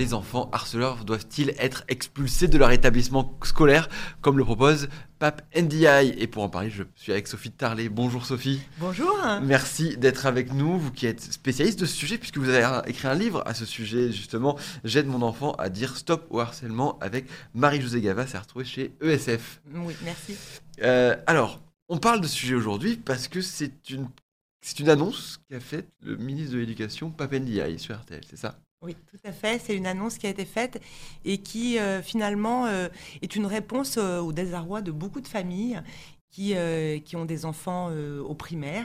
Les enfants harceleurs doivent-ils être expulsés de leur établissement scolaire, comme le propose Pape NDI Et pour en parler, je suis avec Sophie Tarlet. Bonjour Sophie. Bonjour. Merci d'être avec nous, vous qui êtes spécialiste de ce sujet, puisque vous avez écrit un livre à ce sujet, justement, J'aide mon enfant à dire stop au harcèlement avec Marie-Josée Gava, c'est retrouvé chez ESF. Oui, merci. Euh, alors, on parle de ce sujet aujourd'hui parce que c'est une, c'est une annonce qu'a faite le ministre de l'Éducation, Pape NDI, sur RTL, c'est ça? Oui, tout à fait. C'est une annonce qui a été faite et qui euh, finalement euh, est une réponse euh, au désarroi de beaucoup de familles qui, ont des enfants au primaire.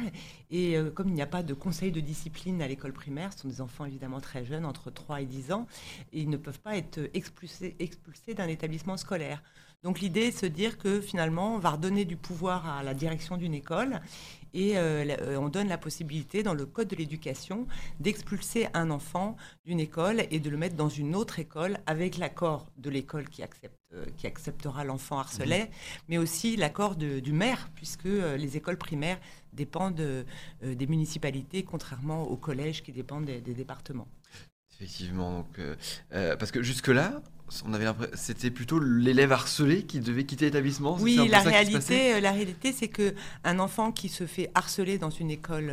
Et comme il n'y a pas de conseil de discipline à l'école primaire, ce sont des enfants évidemment très jeunes, entre 3 et 10 ans, ils ne peuvent pas être expulsés, expulsés d'un établissement scolaire. Donc l'idée est de se dire que finalement, on va redonner du pouvoir à la direction d'une école et euh, euh, on donne la possibilité dans le code de l'éducation d'expulser un enfant d'une école et de le mettre dans une autre école avec l'accord de l'école qui, accepte, euh, qui acceptera l'enfant harcelé, mais aussi l'accord du maire, puisque euh, les écoles primaires dépendent des municipalités, contrairement aux collèges qui dépendent des, des départements. Effectivement, donc, euh, euh, parce que jusque-là, on avait c'était plutôt l'élève harcelé qui devait quitter l'établissement. Oui, la réalité, euh, la réalité, c'est que un enfant qui se fait harceler dans une école,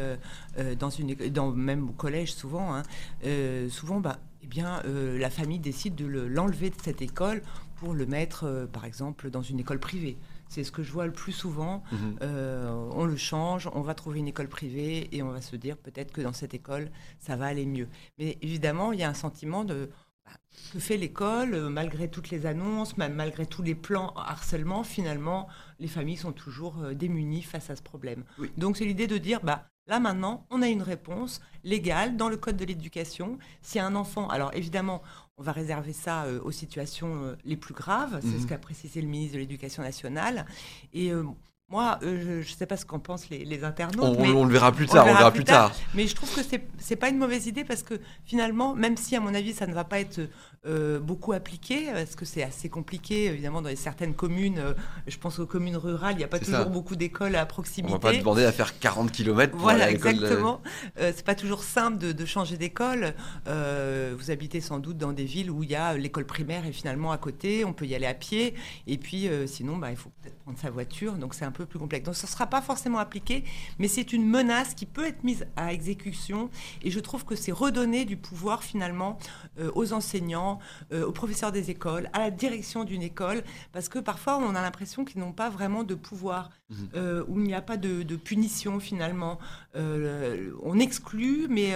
euh, dans une, dans, même au collège souvent, hein, euh, souvent, bah, eh bien, la famille décide de le- l'enlever de cette école pour le mettre, par exemple, dans une école privée. C'est ce que je vois le plus souvent. Mhm. Euh, on le change, on va trouver une école privée et on va se dire peut-être que dans cette école, ça va aller mieux. Mais évidemment, il y a un sentiment de bah, que fait l'école, euh, malgré toutes les annonces, ma- malgré tous les plans harcèlement, finalement, les familles sont toujours euh, démunies face à ce problème. Oui. Donc c'est l'idée de dire, bah, là maintenant, on a une réponse légale dans le Code de l'éducation. Si un enfant, alors évidemment, on va réserver ça euh, aux situations euh, les plus graves, c'est Mhm. ce qu'a précisé le ministre de l'Éducation nationale. Et euh, moi, euh, je ne sais pas ce qu'en pensent les, les internautes, On, mais, on le verra plus on tard, on le verra plus plus tard. mais je trouve que c'est c'est pas une mauvaise idée parce que finalement, même si à mon avis ça ne va pas être euh, beaucoup appliqué, parce que c'est assez compliqué évidemment dans certaines communes, euh, je pense aux communes rurales, il n'y a pas toujours ça. beaucoup d'écoles à On proximité. va pas demander à faire 40 km pour Voilà, aller à l'école. exactement. Euh, c'est pas toujours simple de, de changer d'école. Vous habitez sans doute dans des villes où il y a l'école primaire et finalement à côté, on peut y aller à pied. Et puis sinon, bah, il faut peut-être prendre sa voiture, donc c'est un peu plus complexe. Donc ça ne sera pas forcément appliqué, mais c'est une menace qui peut être mise à exécution. Et je trouve que c'est redonner du pouvoir finalement euh, aux enseignants, euh, aux professeurs des écoles, à la direction d'une école, parce que parfois on a l'impression qu'ils n'ont pas vraiment de pouvoir, Mhm. euh, où il n'y a pas de, de punition finalement. On exclut, mais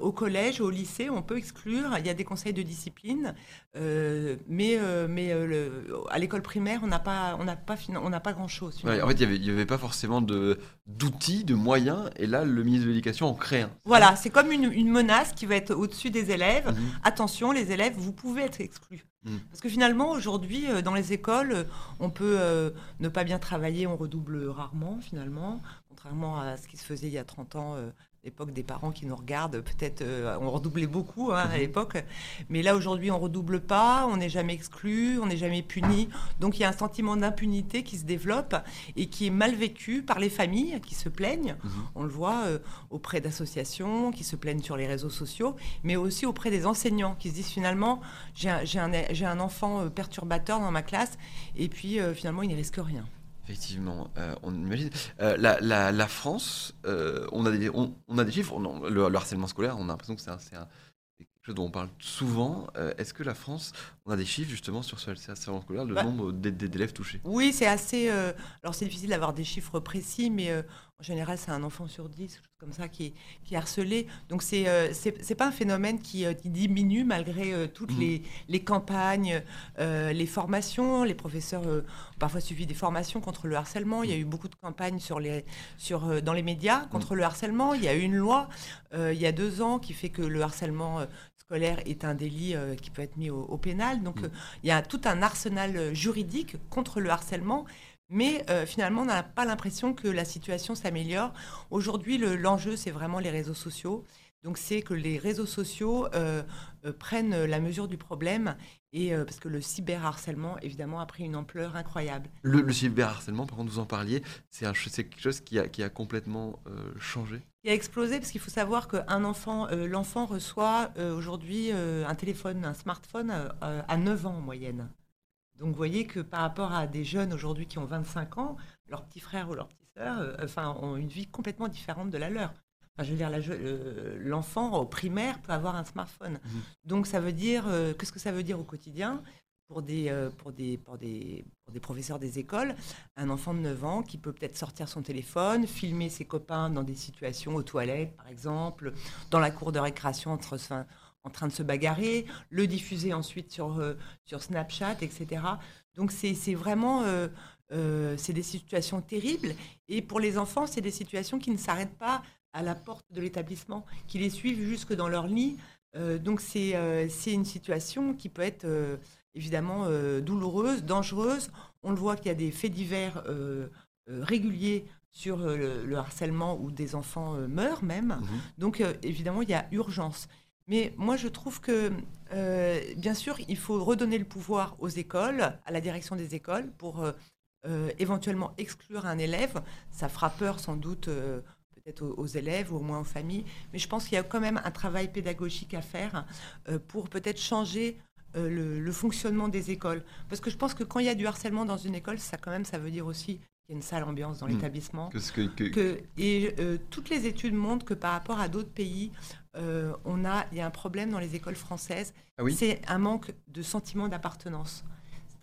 au collège, au lycée, on peut exclure. Il y a des conseils de discipline, mais, mais le- à l'école primaire, on n'a pas, on n'a pas, on n'a pas Ouais, en fait, il n'y avait, il y avait pas forcément d'outils, de moyens, et là, le ministre de l'Éducation en crée un. Voilà, c'est comme une, une menace qui va être au-dessus des élèves. Mhm. Attention, les élèves, vous pouvez être exclus. Mm. Parce que finalement, aujourd'hui, euh, dans les écoles, on peut euh, ne pas bien travailler, on redouble rarement, finalement, contrairement à ce qui se faisait il y a 30 ans. euh, L'époque des parents qui nous regardent, peut-être euh, on redoublait beaucoup hein, à Mhm. l'époque, mais là aujourd'hui on redouble pas, on n'est jamais exclu, on n'est jamais puni, donc il y a un sentiment d'impunité qui se développe et qui est mal vécu par les familles qui se plaignent. Mhm. On le voit euh, auprès d'associations qui se plaignent sur les réseaux sociaux, mais aussi auprès des enseignants qui se disent finalement j'ai un, enfant euh, perturbateur dans ma classe et puis euh, finalement il ne risque rien. Effectivement, euh, on imagine. Euh, la, la- la France, euh, on, a des, on, on a des chiffres. on- le, le harcèlement scolaire, on a l'impression que c'est quelque chose dont on parle souvent. Est-ce que la France, on a des chiffres justement sur ce harcèlement scolaire, le Bah. nombre d'é- d'é- d'élèves touchés Oui, c'est assez. euh, alors, c'est difficile d'avoir des chiffres précis, mais euh, en général, c'est un enfant sur dix, comme ça, qui est, qui est harcelé. Donc, c'est euh, c'est pas un phénomène qui, euh, qui diminue malgré toutes Mhm. les, les campagnes, les formations. Les professeurs ont parfois suivi des formations contre le harcèlement. Il y a eu beaucoup de campagnes sur les, sur, dans les médias contre le harcèlement. Il y a eu une loi il y a deux ans qui fait que le harcèlement scolaire est un délit euh, qui peut être mis au, au pénal. Donc, Mhm. euh, il y a tout un arsenal euh, juridique contre le harcèlement. Mais euh, finalement, on n'a pas l'impression que la situation s'améliore. Aujourd'hui, le- l'enjeu, c'est vraiment les réseaux sociaux. Donc c'est que les réseaux sociaux euh, euh, prennent la mesure du problème et euh, parce que le cyberharcèlement évidemment a pris une ampleur incroyable. Le, le cyberharcèlement, par contre, vous en parliez, c'est quelque chose qui a, qui a complètement changé. Il a explosé parce qu'il faut savoir qu'un enfant, l'enfant reçoit aujourd'hui un téléphone, un smartphone à 9 ans en moyenne. Donc vous voyez que par rapport à des jeunes aujourd'hui qui ont 25 ans, leurs petits frères ou leurs petites sœurs enfin, ont une vie complètement différente de la leur. Enfin, je veux dire, euh, l'enfant au primaire peut avoir un smartphone. Mhm. Donc ça veut dire, euh, qu'est-ce que ça veut dire au quotidien pour des, euh, pour, des, pour, des, pour des professeurs des écoles, un enfant de 9 ans qui peut peut-être sortir son téléphone, filmer ses copains dans des situations aux toilettes, par exemple, dans la cour de récréation entre, en train de se bagarrer, le diffuser ensuite sur, euh, sur Snapchat, etc. Donc c'est c'est vraiment... c'est des situations terribles. Et pour les enfants, c'est des situations qui ne s'arrêtent pas à la porte de l'établissement, qui les suivent jusque dans leur lit. Euh, donc c'est euh, c'est une situation qui peut être euh, évidemment douloureuse, dangereuse. On le voit qu'il y a des faits divers réguliers sur le, le harcèlement où des enfants meurent même. Mhm. Donc évidemment, il y a urgence. Mais moi, je trouve que, bien sûr, il faut redonner le pouvoir aux écoles, à la direction des écoles, pour éventuellement exclure un élève. Ça fera peur sans doute peut-être aux, aux élèves ou au moins aux familles. Mais je pense qu'il y a quand même un travail pédagogique à faire euh, pour peut-être changer euh, le, le fonctionnement des écoles. Parce que je pense que quand il y a du harcèlement dans une école, ça quand même, ça veut dire aussi qu'il y a une sale ambiance dans Mm. l'établissement. Que ce que, que- Que- et euh, toutes les études montrent que par rapport à d'autres pays, euh, on a, il y a un problème dans les écoles françaises. Ah oui? C'est un manque de sentiment d'appartenance.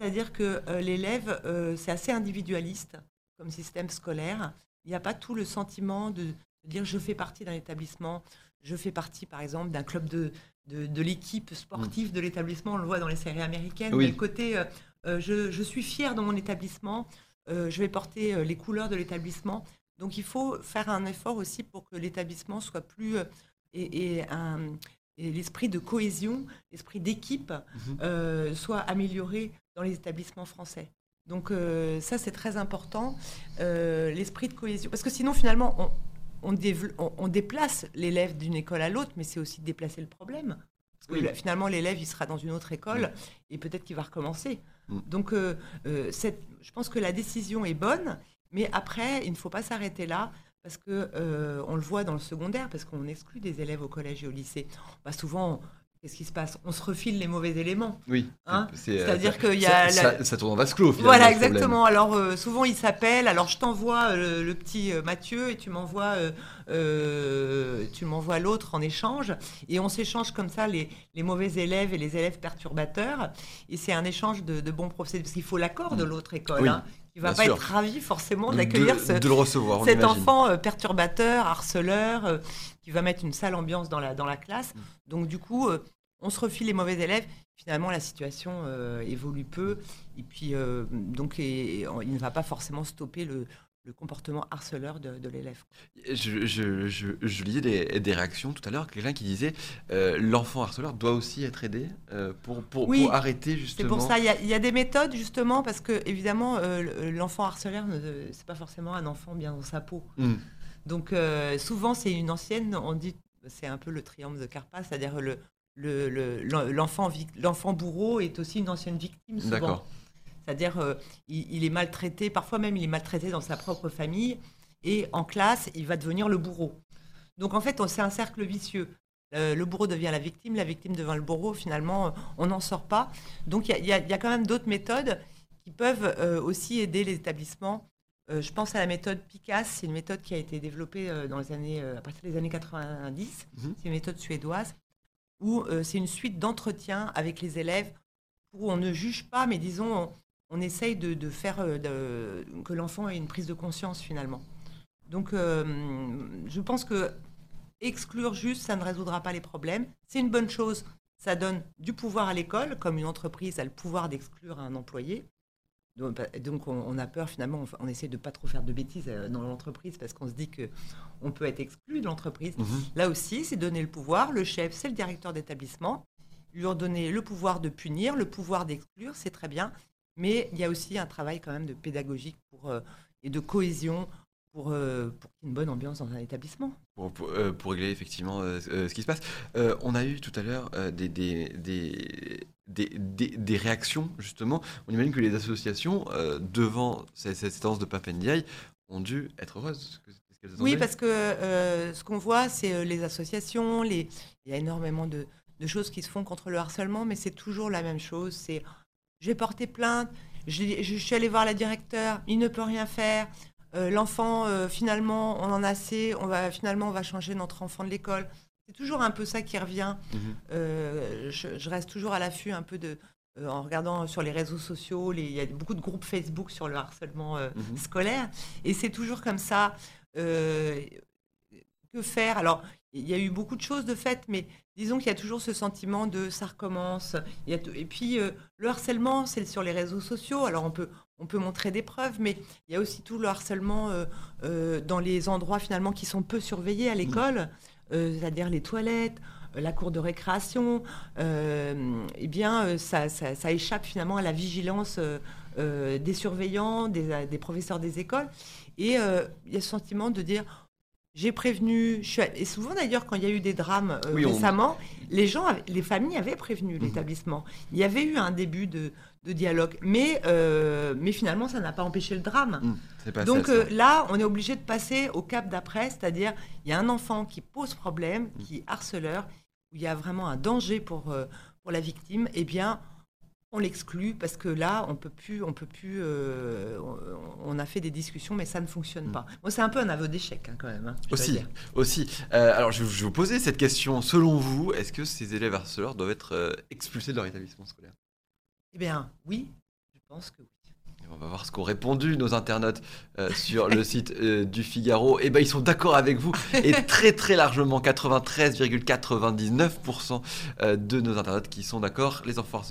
C'est-à-dire que l'élève, c'est assez individualiste comme système scolaire. Il n'y a pas tout le sentiment de, dire je fais partie d'un établissement, je fais partie par exemple d'un club de, de, de l'équipe sportive de l'établissement. On le voit dans les séries américaines. Oui. Mais le côté euh, euh, je, je suis fier de mon établissement, euh, je vais porter les couleurs de l'établissement. Donc il faut faire un effort aussi pour que l'établissement soit plus euh, et, et un- et l'esprit de cohésion, l'esprit d'équipe Mhm. euh, soit amélioré dans les établissements français. Donc euh, ça c'est très important, euh, l'esprit de cohésion, parce que sinon finalement on, on, on- on déplace l'élève d'une école à l'autre, mais c'est aussi de déplacer le problème. Parce que Oui. finalement l'élève il sera dans une autre école et peut-être qu'il va recommencer. Mm. Donc euh, cette- je pense que la décision est bonne, mais après il ne faut pas s'arrêter là. Parce que on le voit dans le secondaire, parce qu'on exclut des élèves au collège et au lycée. Bah, souvent, qu'est-ce qui se passe? On se refile les mauvais éléments. Oui. Hein? euh, C'est-à-dire qu'il y a ça, la- ça- ça tourne en vase clos, finalement. Voilà, exactement. Alors euh, souvent ils s'appellent. Alors je t'envoie euh, le petit euh, Mathieu et tu m'envoies tu m'envoies l'autre en échange et on s'échange comme ça les, les mauvais élèves et les élèves perturbateurs et c'est un échange de, de bons procédés parce qu'il faut l'accord de l'autre école Oui, hein, qui va bien pas sûr. être ravi forcément d'accueillir de- ce, de le recevoir, on cet imagine. enfant euh, perturbateur, harceleur, euh, qui va mettre une sale ambiance dans la, dans la classe. Mm. Donc du coup, euh, on se refile les mauvais élèves. Finalement, la situation euh, évolue peu. Et puis, euh, donc, et- et il ne va pas forcément stopper le, le comportement harceleur de, de l'élève. Je, je, je, je lisais des, des réactions tout à l'heure, quelqu'un qui disait euh, l'enfant harceleur doit aussi être aidé euh, pour, pour, Oui, pour arrêter C'est justement. pour ça, il y, a, il y a des méthodes justement, parce que évidemment, euh, le- l'enfant harceleur, c'est pas forcément un enfant bien dans sa peau. Hmm. Donc souvent c'est une ancienne, on dit, c'est un peu le triomphe de Carpas, c'est-à-dire le, le- le- l'enfant bourreau est aussi une ancienne victime souvent. C'est-à-dire euh, il, il est maltraité, parfois même il est maltraité dans sa propre famille, et en classe il va devenir le bourreau. Donc en fait c'est un cercle vicieux. Euh, le bourreau devient la victime, la victime devient le bourreau, finalement on n'en sort pas. Donc il y a- y, y quand même d'autres méthodes qui peuvent euh, aussi aider les établissements euh, je pense à la méthode PICAS, c'est une méthode qui a été développée dans les années, à partir des années 90. Mhm. C'est une méthode suédoise où c'est une suite d'entretiens avec les élèves où on ne juge pas, mais disons, on, essaye de, de faire euh, de- que l'enfant ait une prise de conscience finalement. Donc, euh, je pense que exclure juste, ça ne résoudra pas les problèmes. C'est une bonne chose. Ça donne du pouvoir à l'école, comme une entreprise a le pouvoir d'exclure un employé. Donc, bah, on, a peur finalement, on, on essaie de pas trop faire de bêtises euh, dans l'entreprise parce qu'on se dit que on peut être exclu de l'entreprise. Mhm. Là aussi, c'est donner le pouvoir. Le chef, c'est le directeur d'établissement. Lui donner le pouvoir de punir, le pouvoir d'exclure, c'est très bien. Mais il y a aussi un travail quand même de pédagogique pour, euh, et de cohésion pour, euh, pour une bonne ambiance dans un établissement. Pour, pour, euh, pour régler effectivement euh, ce qui se passe. On a eu tout à l'heure des, des, des, des, des- des réactions, justement. On imagine que les associations, euh, devant cette, cette séance de Papendiaï, ont dû être heureuses. Oui, parce que euh, ce qu'on voit, c'est les associations, les... il y a énormément de, de choses qui se font contre le harcèlement, mais c'est toujours la même chose. C'est j'ai porté plainte, je, suis allée voir la directeur, il ne peut rien faire. Euh, L'enfant, euh, finalement, on en a assez, on va, finalement, on va changer notre enfant de l'école. C'est toujours un peu ça qui revient. Mhm. Euh, je, je reste toujours à l'affût un peu de, en regardant sur les réseaux sociaux, il y a beaucoup de groupes Facebook sur le harcèlement Mhm. scolaire, et c'est toujours comme ça. Que faire? Alors, il y a eu beaucoup de choses de fait, mais disons qu'il y a toujours ce sentiment de ça recommence. Il y a t- et puis, euh, le harcèlement, c'est sur les réseaux sociaux. Alors, on peut, on peut montrer des preuves, mais il y a aussi tout le harcèlement euh, euh, dans les endroits finalement qui sont peu surveillés à l'école, c'est-à-dire les toilettes, la cour de récréation. Eh bien, ça, ça- ça échappe finalement à la vigilance des surveillants, des, des professeurs des écoles. Et il y a ce sentiment de dire j'ai prévenu, je suis à- et souvent d'ailleurs quand il y a eu des drames euh, Oui, on- récemment, les gens, avaient- les familles avaient prévenu Mhm. l'établissement. Il y avait eu un début de, de dialogue, mais, euh, mais finalement ça n'a pas empêché le drame. Mhm. Pas Donc ça, euh, là, on est obligé de passer au cap d'après, c'est-à-dire il y a un enfant qui pose problème, qui est harceleur, où il y a vraiment un danger pour, pour la victime, eh bien on l'exclut parce que là, on peut plus, on peut plus. euh, on, a fait des discussions, mais ça ne fonctionne Mm. pas. Moi, c'est un peu un aveu d'échec hein, quand même. hein, Aussi, aussi. Euh, alors, je, je vais vous poser cette question. Selon vous, est-ce que ces élèves harceleurs doivent être euh, expulsés de leur établissement scolaire? Eh bien, oui, je pense que oui. On va voir ce qu'ont répondu nos internautes euh, sur le site euh, du Figaro. Et ben, ils sont d'accord avec vous et très très largement, 93,99% euh, de nos internautes qui sont d'accord. Les enfants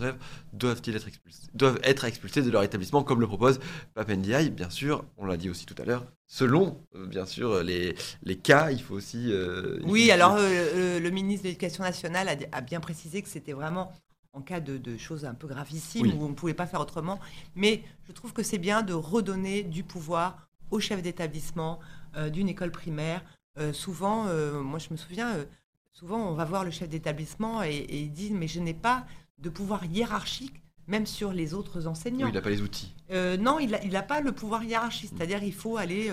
doivent-ils être expulsés, doivent être expulsés de leur établissement comme le propose Papendiaï. Bien sûr, on l'a dit aussi tout à l'heure. Selon, bien sûr, les, les cas, il faut aussi. il Oui, faut- alors le ministre de l'Éducation nationale a, a bien précisé que c'était vraiment en cas de, de choses un peu gravissimes Oui. où on ne pouvait pas faire autrement. Mais je trouve que c'est bien de redonner du pouvoir au chef d'établissement euh, d'une école primaire. Euh, souvent, euh, moi je me souviens, souvent on va voir le chef d'établissement et, et il dit mais je n'ai pas de pouvoir hiérarchique même sur les autres enseignants. Oui, il n'a pas les outils. Non, il n'a pas le pouvoir hiérarchique, c'est-à-dire il faut aller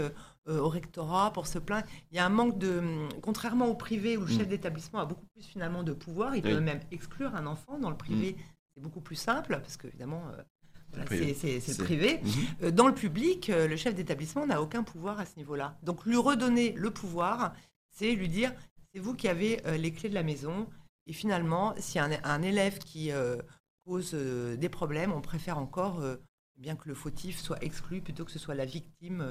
au rectorat pour se plaindre. Il y a un manque de... hum, Contrairement au privé, où le Mm. chef d'établissement a beaucoup plus finalement de pouvoir, il Oui. peut même exclure un enfant. Dans le privé, c'est beaucoup plus simple, parce qu'évidemment, euh, c'est le privé. Mhm. Euh, Dans le public, euh, le chef d'établissement n'a aucun pouvoir à ce niveau-là. Donc lui redonner le pouvoir, c'est lui dire, c'est vous qui avez euh, les clés de la maison. Et finalement, si un, un élève qui euh, cause euh, des problèmes, on préfère encore euh, bien que le fautif soit exclu plutôt que ce soit la victime.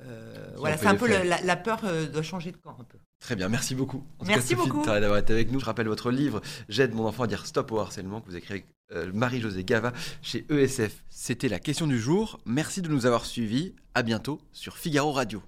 Euh, voilà, c'est un peu la, la peur euh, doit changer de camp un peu. Très bien, merci beaucoup. En Merci cas, Sophie beaucoup. D'avoir été avec nous. Je rappelle votre livre J'aide mon enfant à dire stop au harcèlement que vous écrivez avec euh, Marie-Josée Gava chez ESF. C'était la question du jour. Merci de nous avoir suivis. À bientôt sur Figaro Radio.